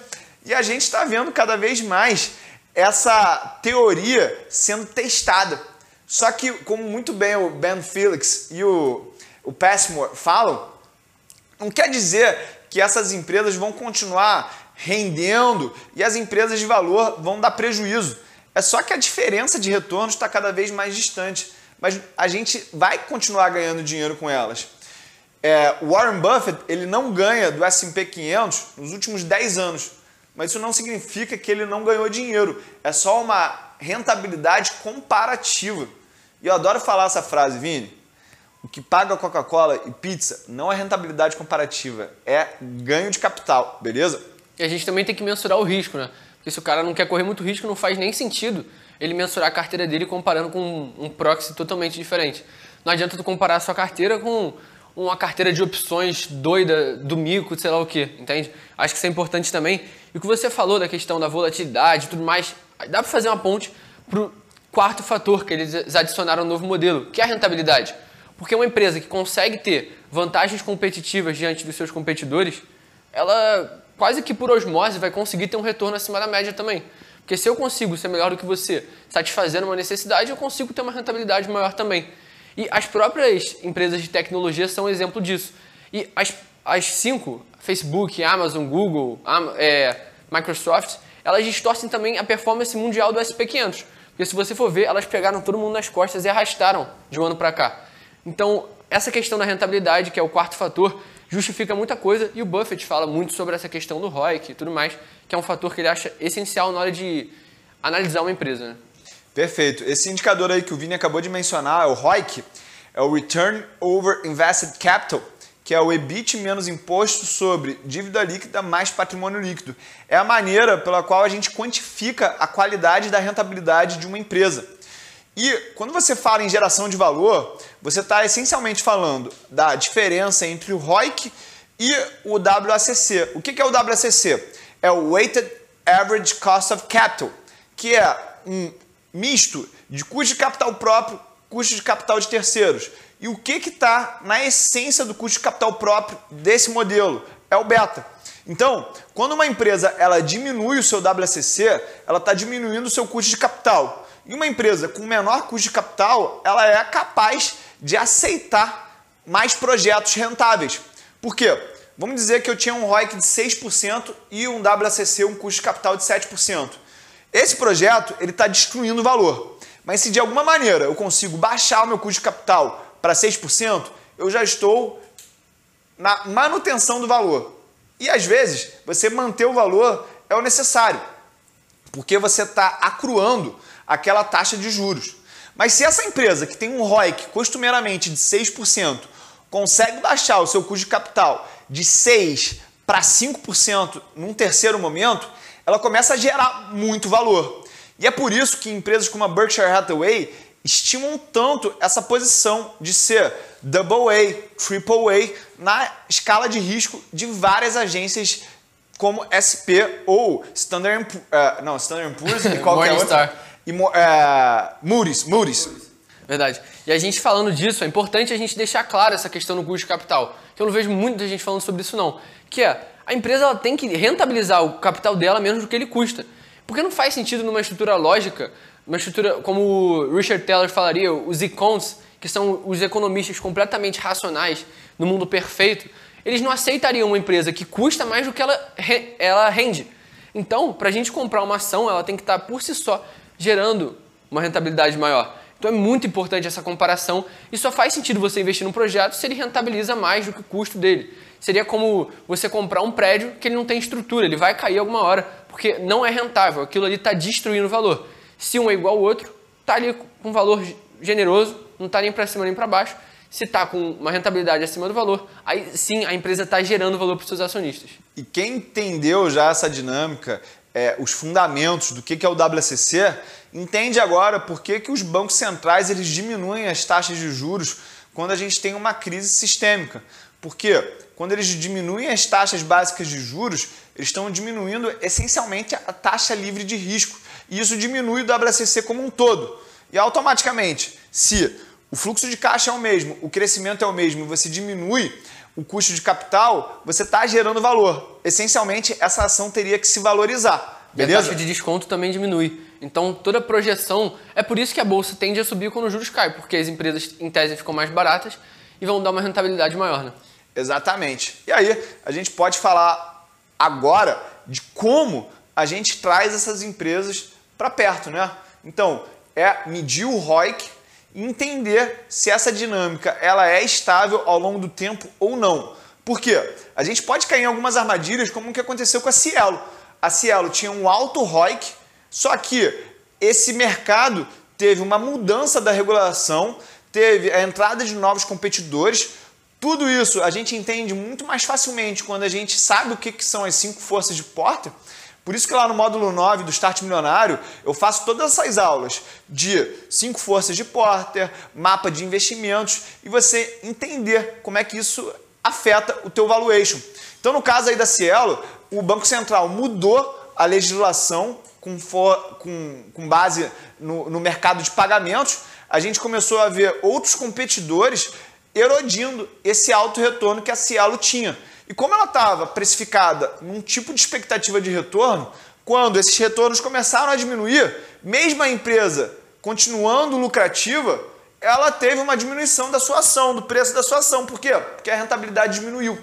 e a gente está vendo cada vez mais essa teoria sendo testada. Só que, como muito bem o Ben Felix e o, o Passmore falam, não quer dizer que essas empresas vão continuar rendendo e as empresas de valor vão dar prejuízo. É só que a diferença de retorno está cada vez mais distante. Mas a gente vai continuar ganhando dinheiro com elas. É, Warren Buffett ele não ganha do S&P 500 nos últimos 10 anos, mas isso não significa que ele não ganhou dinheiro. É só uma rentabilidade comparativa. E eu adoro falar essa frase, Vini. O que paga Coca-Cola e pizza não é rentabilidade comparativa, é ganho de capital, beleza? E a gente também tem que mensurar o risco, né? Porque se o cara não quer correr muito risco, não faz nem sentido ele mensurar a carteira dele comparando com um proxy totalmente diferente. Não adianta tu comparar a sua carteira com uma carteira de opções doida do mico, sei lá o que, entende? Acho que isso é importante também. E o que você falou da questão da volatilidade e tudo mais, dá para fazer uma ponte para o quarto fator que eles adicionaram no novo modelo, que é a rentabilidade. Porque uma empresa que consegue ter vantagens competitivas diante dos seus competidores, ela quase que por osmose vai conseguir ter um retorno acima da média também. Porque se eu consigo ser melhor do que você, satisfazendo uma necessidade, eu consigo ter uma rentabilidade maior também. E as próprias empresas de tecnologia são um exemplo disso. E as, as cinco, Facebook, Amazon, Google, é, Microsoft, elas distorcem também a performance mundial do SP500. Porque se você for ver, elas pegaram todo mundo nas costas e arrastaram de um ano para cá. Então, essa questão da rentabilidade, que é o quarto fator, justifica muita coisa e o Buffett fala muito sobre essa questão do ROIC e tudo mais, que é um fator que ele acha essencial na hora de analisar uma empresa. Né? Perfeito. Esse indicador aí que o Vini acabou de mencionar, o ROIC, é o Return Over Invested Capital, que é o EBIT menos imposto sobre dívida líquida mais patrimônio líquido. É a maneira pela qual a gente quantifica a qualidade da rentabilidade de uma empresa. E quando você fala em geração de valor, você está essencialmente falando da diferença entre o ROIC e o WACC. O que é o WACC? É o Weighted Average Cost of Capital, que é um misto de custo de capital próprio, custo de capital de terceiros. E o que está na essência do custo de capital próprio desse modelo? É o beta. Então, quando uma empresa ela diminui o seu WACC, ela está diminuindo o seu custo de capital. E uma empresa com menor custo de capital, ela é capaz de aceitar mais projetos rentáveis. Por quê? Vamos dizer que eu tinha um ROIC de 6% e um WACC, um custo de capital de 7%. Esse projeto ele está destruindo o valor. Mas se de alguma maneira eu consigo baixar o meu custo de capital para 6%, eu já estou na manutenção do valor. E às vezes você manter o valor é o necessário, porque você está acruando aquela taxa de juros. Mas se essa empresa que tem um ROIC costumeiramente de 6% consegue baixar o seu custo de capital de 6 para 5% num terceiro momento, ela começa a gerar muito valor. E é por isso que empresas como a Berkshire Hathaway estimam tanto essa posição de ser double A, triple A na escala de risco de várias agências como SP ou Standard uh, não Standard Poor's e qualquer outra e é, Moody's, Moody's. Verdade. E a gente falando disso, é importante a gente deixar claro essa questão do custo de capital. Que eu não vejo muita gente falando sobre isso não. Que é, a empresa ela tem que rentabilizar o capital dela menos do que ele custa. Porque não faz sentido numa estrutura lógica, uma estrutura como o Richard Taylor falaria, os econs, que são os economistas completamente racionais no mundo perfeito, eles não aceitariam uma empresa que custa mais do que ela, ela rende. Então, para a gente comprar uma ação, ela tem que estar por si só gerando uma rentabilidade maior. Então é muito importante essa comparação e só faz sentido você investir num projeto se ele rentabiliza mais do que o custo dele. Seria como você comprar um prédio que ele não tem estrutura, ele vai cair alguma hora, porque não é rentável, aquilo ali está destruindo o valor. Se um é igual ao outro, está ali com um valor generoso, não está nem para cima nem para baixo. Se está com uma rentabilidade acima do valor, aí sim a empresa está gerando valor para os seus acionistas. E quem entendeu já essa dinâmica é, os fundamentos do que, que é o WCC, entende agora por que, que os bancos centrais eles diminuem as taxas de juros quando a gente tem uma crise sistêmica. Porque quando eles diminuem as taxas básicas de juros, eles estão diminuindo essencialmente a taxa livre de risco. E isso diminui o WCC como um todo. E automaticamente, se o fluxo de caixa é o mesmo, o crescimento é o mesmo, você diminui o custo de capital, você está gerando valor. Essencialmente, essa ação teria que se valorizar. Beleza? E a taxa de desconto também diminui. Então, toda projeção. É por isso que a bolsa tende a subir quando os juros caem, porque as empresas, em tese, ficam mais baratas e vão dar uma rentabilidade maior. Né? Exatamente. E aí, a gente pode falar agora de como a gente traz essas empresas para perto, né? Então, é medir o ROIC entender se essa dinâmica ela é estável ao longo do tempo ou não. Por quê? A gente pode cair em algumas armadilhas, como o que aconteceu com a Cielo. A Cielo tinha um alto ROIC, só que esse mercado teve uma mudança da regulação, teve a entrada de novos competidores. Tudo isso a gente entende muito mais facilmente quando a gente sabe o que, que são as cinco forças de Porter por isso que lá no módulo 9 do Start Milionário, eu faço todas essas aulas de cinco forças de Porter, mapa de investimentos e você entender como é que isso afeta o teu valuation. Então, no caso aí da Cielo, o Banco Central mudou a legislação com, for, com, com base no, no mercado de pagamentos. A gente começou a ver outros competidores erodindo esse alto retorno que a Cielo tinha. E como ela estava precificada num tipo de expectativa de retorno, quando esses retornos começaram a diminuir, mesmo a empresa continuando lucrativa, ela teve uma diminuição da sua ação, do preço da sua ação. Por quê? Porque a rentabilidade diminuiu.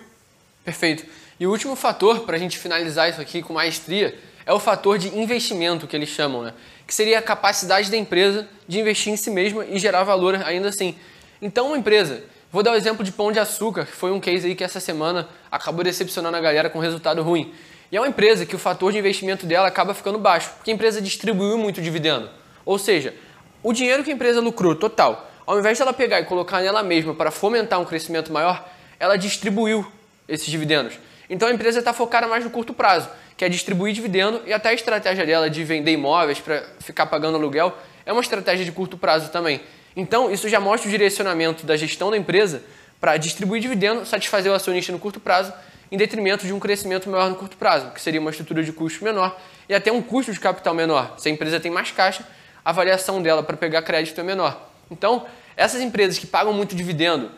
Perfeito. E o último fator, para a gente finalizar isso aqui com maestria, é o fator de investimento que eles chamam, né? que seria a capacidade da empresa de investir em si mesma e gerar valor ainda assim. Então, uma empresa, vou dar o exemplo de Pão de Açúcar, que foi um case aí que essa semana acabou decepcionando a galera com resultado ruim. E é uma empresa que o fator de investimento dela acaba ficando baixo, porque a empresa distribuiu muito dividendo. Ou seja, o dinheiro que a empresa lucrou total, ao invés de ela pegar e colocar nela mesma para fomentar um crescimento maior, ela distribuiu esses dividendos. Então a empresa está focada mais no curto prazo, que é distribuir dividendo e até a estratégia dela de vender imóveis para ficar pagando aluguel é uma estratégia de curto prazo também. Então isso já mostra o direcionamento da gestão da empresa para distribuir dividendo, satisfazer o acionista no curto prazo, em detrimento de um crescimento maior no curto prazo, que seria uma estrutura de custo menor e até um custo de capital menor. Se a empresa tem mais caixa, a avaliação dela para pegar crédito é menor. Então, essas empresas que pagam muito dividendo,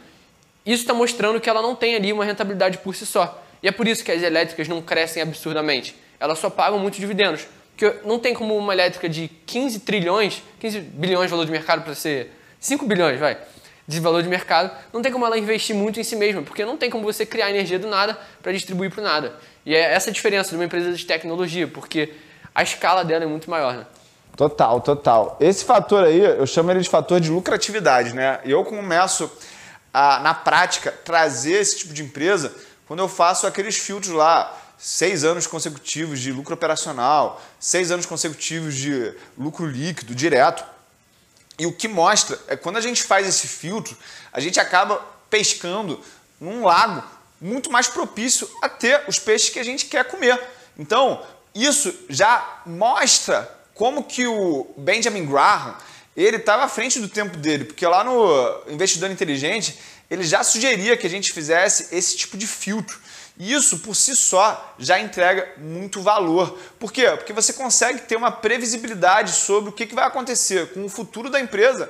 isso está mostrando que ela não tem ali uma rentabilidade por si só. E é por isso que as elétricas não crescem absurdamente. Elas só pagam muitos dividendos. Porque não tem como uma elétrica de 15 trilhões, 15 bilhões de valor de mercado para ser 5 bilhões, vai, de valor de mercado, não tem como ela investir muito em si mesma, porque não tem como você criar energia do nada para distribuir para o nada. E é essa a diferença de uma empresa de tecnologia, porque a escala dela é muito maior, né? Total, total. Esse fator aí, eu chamo ele de fator de lucratividade, né? E eu começo a, na prática, trazer esse tipo de empresa quando eu faço aqueles filtros lá, seis anos consecutivos de lucro operacional, seis anos consecutivos de lucro líquido, direto. E o que mostra é quando a gente faz esse filtro, a gente acaba pescando num lago muito mais propício a ter os peixes que a gente quer comer. Então, isso já mostra como que o Benjamin Graham ele estava à frente do tempo dele, porque lá no Investidor Inteligente ele já sugeria que a gente fizesse esse tipo de filtro. Isso por si só já entrega muito valor. Por quê? Porque você consegue ter uma previsibilidade sobre o que vai acontecer com o futuro da empresa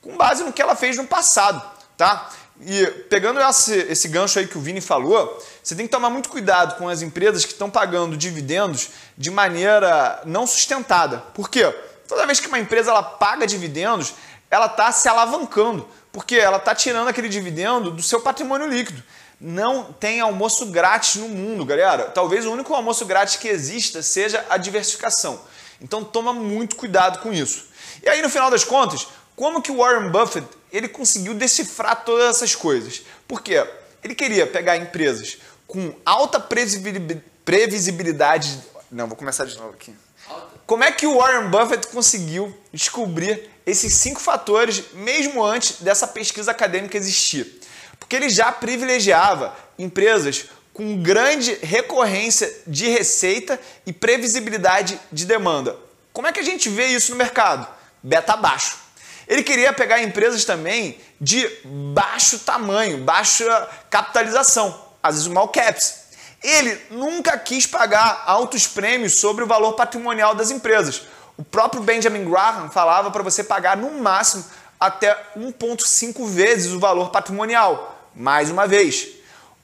com base no que ela fez no passado. Tá? E pegando esse, esse gancho aí que o Vini falou, você tem que tomar muito cuidado com as empresas que estão pagando dividendos de maneira não sustentada. Por quê? Toda vez que uma empresa ela paga dividendos, ela está se alavancando. Porque ela está tirando aquele dividendo do seu patrimônio líquido. Não tem almoço grátis no mundo, galera. Talvez o único almoço grátis que exista seja a diversificação. Então toma muito cuidado com isso. E aí no final das contas, como que o Warren Buffett ele conseguiu decifrar todas essas coisas? Porque ele queria pegar empresas com alta previsibilidade. Não, vou começar de novo aqui. Como é que o Warren Buffett conseguiu descobrir esses cinco fatores mesmo antes dessa pesquisa acadêmica existir? Porque ele já privilegiava empresas com grande recorrência de receita e previsibilidade de demanda. Como é que a gente vê isso no mercado? Beta baixo. Ele queria pegar empresas também de baixo tamanho, baixa capitalização, as small caps. Ele nunca quis pagar altos prêmios sobre o valor patrimonial das empresas. O próprio Benjamin Graham falava para você pagar no máximo até 1,5 vezes o valor patrimonial. Mais uma vez.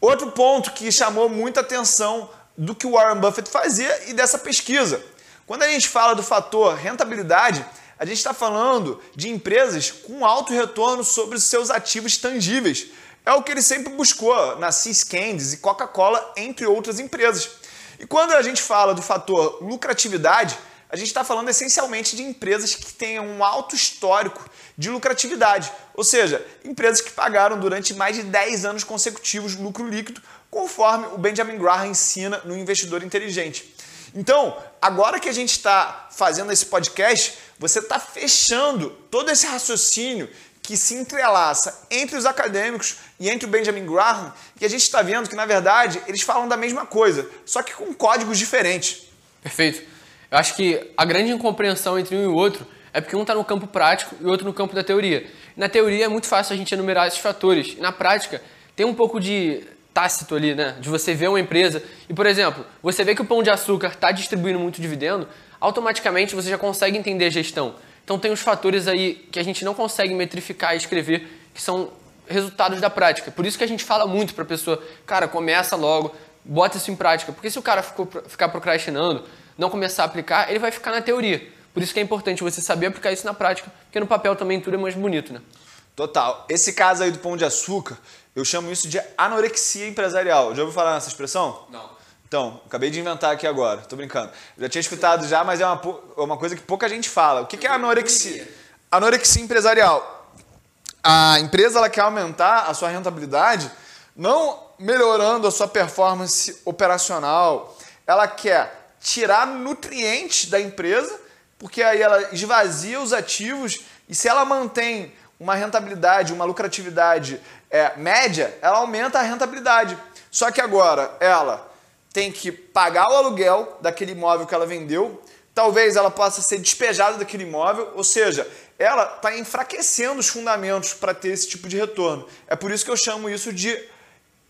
Outro ponto que chamou muita atenção do que o Warren Buffett fazia e dessa pesquisa. Quando a gente fala do fator rentabilidade, a gente está falando de empresas com alto retorno sobre os seus ativos tangíveis. É o que ele sempre buscou na Cis Candies e Coca-Cola, entre outras empresas. E quando a gente fala do fator lucratividade, a gente está falando essencialmente de empresas que tenham um alto histórico de lucratividade, ou seja, empresas que pagaram durante mais de 10 anos consecutivos lucro líquido, conforme o Benjamin Graham ensina no Investidor Inteligente. Então, agora que a gente está fazendo esse podcast, você está fechando todo esse raciocínio que se entrelaça entre os acadêmicos e entre o Benjamin Graham, e a gente está vendo que, na verdade, eles falam da mesma coisa, só que com códigos diferentes. Perfeito. Eu acho que a grande incompreensão entre um e o outro é porque um está no campo prático e o outro no campo da teoria. Na teoria é muito fácil a gente enumerar esses fatores, e na prática tem um pouco de tácito ali, né? De você ver uma empresa e, por exemplo, você vê que o pão de açúcar está distribuindo muito dividendo, automaticamente você já consegue entender a gestão. Então tem os fatores aí que a gente não consegue metrificar e escrever, que são resultados da prática. Por isso que a gente fala muito para a pessoa, cara, começa logo, bota isso em prática. Porque se o cara ficou, ficar procrastinando, não começar a aplicar, ele vai ficar na teoria. Por isso que é importante você saber aplicar isso na prática, porque no papel também tudo é mais bonito, né? Total. Esse caso aí do pão de açúcar, eu chamo isso de anorexia empresarial. Já ouviu falar nessa expressão? Não. Então, acabei de inventar aqui agora, tô brincando. Já tinha escutado já, mas é uma, é uma coisa que pouca gente fala. O que, que é anorexia? Anorexia empresarial. A empresa ela quer aumentar a sua rentabilidade, não melhorando a sua performance operacional. Ela quer tirar nutrientes da empresa, porque aí ela esvazia os ativos e se ela mantém uma rentabilidade, uma lucratividade é, média, ela aumenta a rentabilidade. Só que agora ela tem que pagar o aluguel daquele imóvel que ela vendeu, talvez ela possa ser despejada daquele imóvel, ou seja, ela está enfraquecendo os fundamentos para ter esse tipo de retorno. É por isso que eu chamo isso de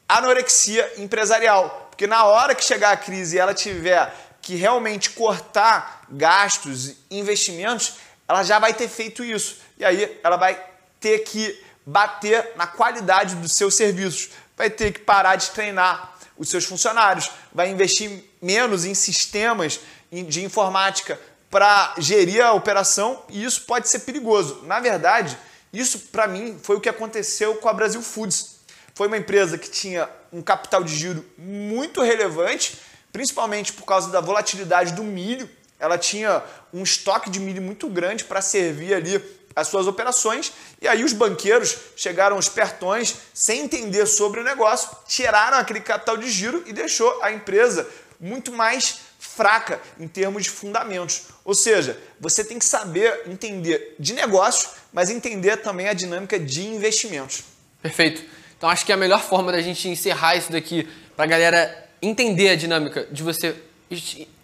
anorexia empresarial, porque na hora que chegar a crise e ela tiver que realmente cortar gastos e investimentos, ela já vai ter feito isso. E aí ela vai ter que bater na qualidade dos seus serviços, vai ter que parar de treinar os seus funcionários, vai investir menos em sistemas de informática para gerir a operação e isso pode ser perigoso. Na verdade, isso para mim foi o que aconteceu com a Brasil Foods. Foi uma empresa que tinha um capital de giro muito relevante, principalmente por causa da volatilidade do milho. Ela tinha um estoque de milho muito grande para servir ali as suas operações. E aí os banqueiros chegaram os pertões sem entender sobre o negócio, tiraram aquele capital de giro e deixou a empresa muito mais fraca em termos de fundamentos. Ou seja, você tem que saber entender de negócio, mas entender também a dinâmica de investimentos. Perfeito. Então acho que a melhor forma da gente encerrar isso daqui para a galera entender a dinâmica de você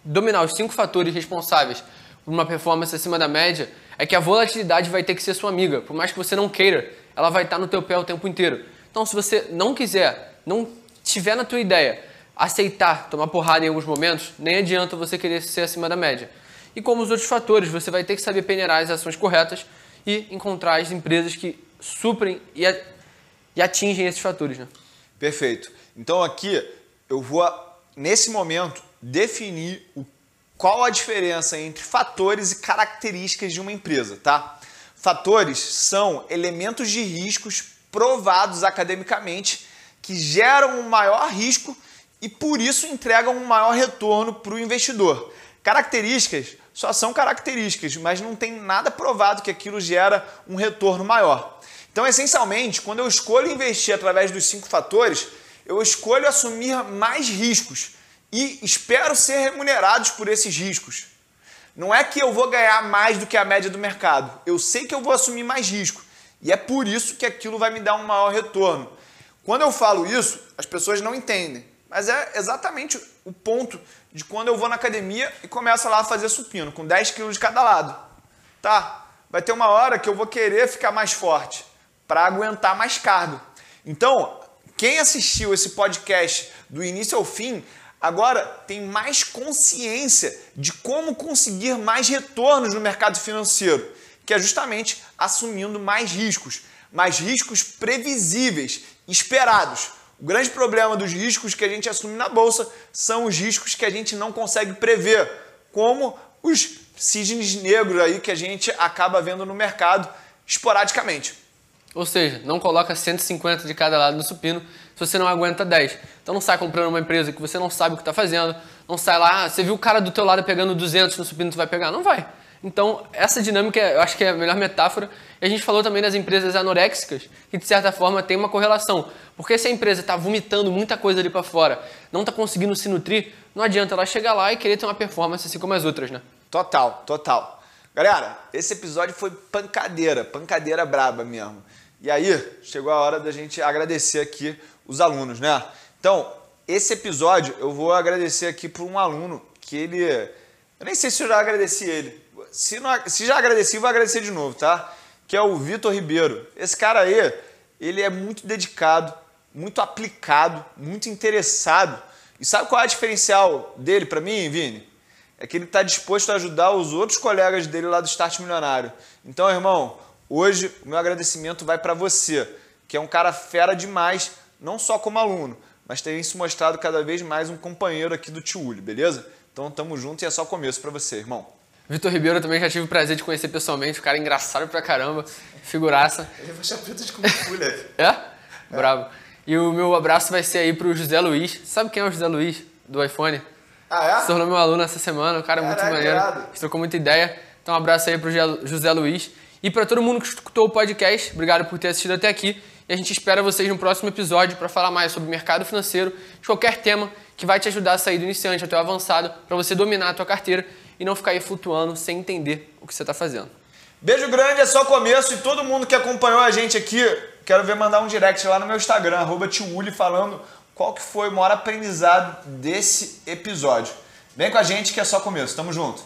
dominar os cinco fatores responsáveis por uma performance acima da média é que a volatilidade vai ter que ser sua amiga. Por mais que você não queira, ela vai estar no teu pé o tempo inteiro. Então, se você não quiser, não tiver na tua ideia, aceitar tomar porrada em alguns momentos, nem adianta você querer ser acima da média. E como os outros fatores, você vai ter que saber peneirar as ações corretas e encontrar as empresas que suprem e, atingem esses fatores. Né? Perfeito. Então aqui eu vou, nesse momento, definir o qual a diferença entre fatores e características de uma empresa, tá? Fatores são elementos de riscos provados academicamente que geram um maior risco e por isso entregam um maior retorno para o investidor. Características só são características, mas não tem nada provado que aquilo gera um retorno maior. Então, essencialmente, quando eu escolho investir através dos cinco fatores, eu escolho assumir mais riscos e espero ser remunerados por esses riscos. Não é que eu vou ganhar mais do que a média do mercado. Eu sei que eu vou assumir mais risco. E é por isso que aquilo vai me dar um maior retorno. Quando eu falo isso, as pessoas não entendem. Mas é exatamente o ponto de quando eu vou na academia e começo lá a fazer supino, com 10 quilos de cada lado. Tá? Vai ter uma hora que eu vou querer ficar mais forte, para aguentar mais cargo. Então, quem assistiu esse podcast do início ao fim agora tem mais consciência de como conseguir mais retornos no mercado financeiro, que é justamente assumindo mais riscos, mais riscos previsíveis, esperados. O grande problema dos riscos que a gente assume na bolsa são os riscos que a gente não consegue prever, como os cisnes negros aí que a gente acaba vendo no mercado esporadicamente. Ou seja, não coloca 150 de cada lado no supino se você não aguenta 10. Então não sai comprando uma empresa que você não sabe o que está fazendo, não sai lá, ah, você viu o cara do teu lado pegando 200 no supino, tu vai pegar? Não vai. Então, essa dinâmica eu acho que é a melhor metáfora. E a gente falou também das empresas anoréxicas, que de certa forma tem uma correlação. Porque se a empresa está vomitando muita coisa ali para fora, não está conseguindo se nutrir, não adianta ela chegar lá e querer ter uma performance assim como as outras, né? Total, total. Galera, esse episódio foi pancadeira, pancadeira braba mesmo. E aí, chegou a hora da gente agradecer aqui os alunos, né? Então, esse episódio eu vou agradecer aqui por um aluno que ele. Eu nem sei se eu já agradeci ele. Se, não, se já agradeci, vou agradecer de novo, tá? Que é o Vitor Ribeiro. Esse cara aí, ele é muito dedicado, muito aplicado, muito interessado. E sabe qual é o diferencial dele para mim, Vini? É que ele está disposto a ajudar os outros colegas dele lá do Start Milionário. Então, irmão, Hoje, o meu agradecimento vai para você, que é um cara fera demais, não só como aluno, mas tem se mostrado cada vez mais um companheiro aqui do Tio Uli, beleza? Então tamo junto e é só começo para você, irmão. Vitor Ribeiro também já tive o prazer de conhecer pessoalmente, o cara é engraçado pra caramba, figuraça. Ele vai chapeta de Kung Fu, É? é? Bravo. E o meu abraço vai ser aí pro José Luiz. Sabe quem é o José Luiz do iPhone? Ah, é? Se tornou meu aluno essa semana, o cara é muito maneiro. Trocou muita ideia. Então um abraço aí pro José Luiz. E para todo mundo que escutou o podcast, obrigado por ter assistido até aqui. E a gente espera vocês no próximo episódio para falar mais sobre mercado financeiro, de qualquer tema que vai te ajudar a sair do iniciante até o avançado, para você dominar a tua carteira e não ficar aí flutuando sem entender o que você está fazendo. Beijo grande, é só começo e todo mundo que acompanhou a gente aqui, quero ver mandar um direct lá no meu Instagram, arroba falando qual que foi o maior aprendizado desse episódio. Vem com a gente que é só começo, tamo junto.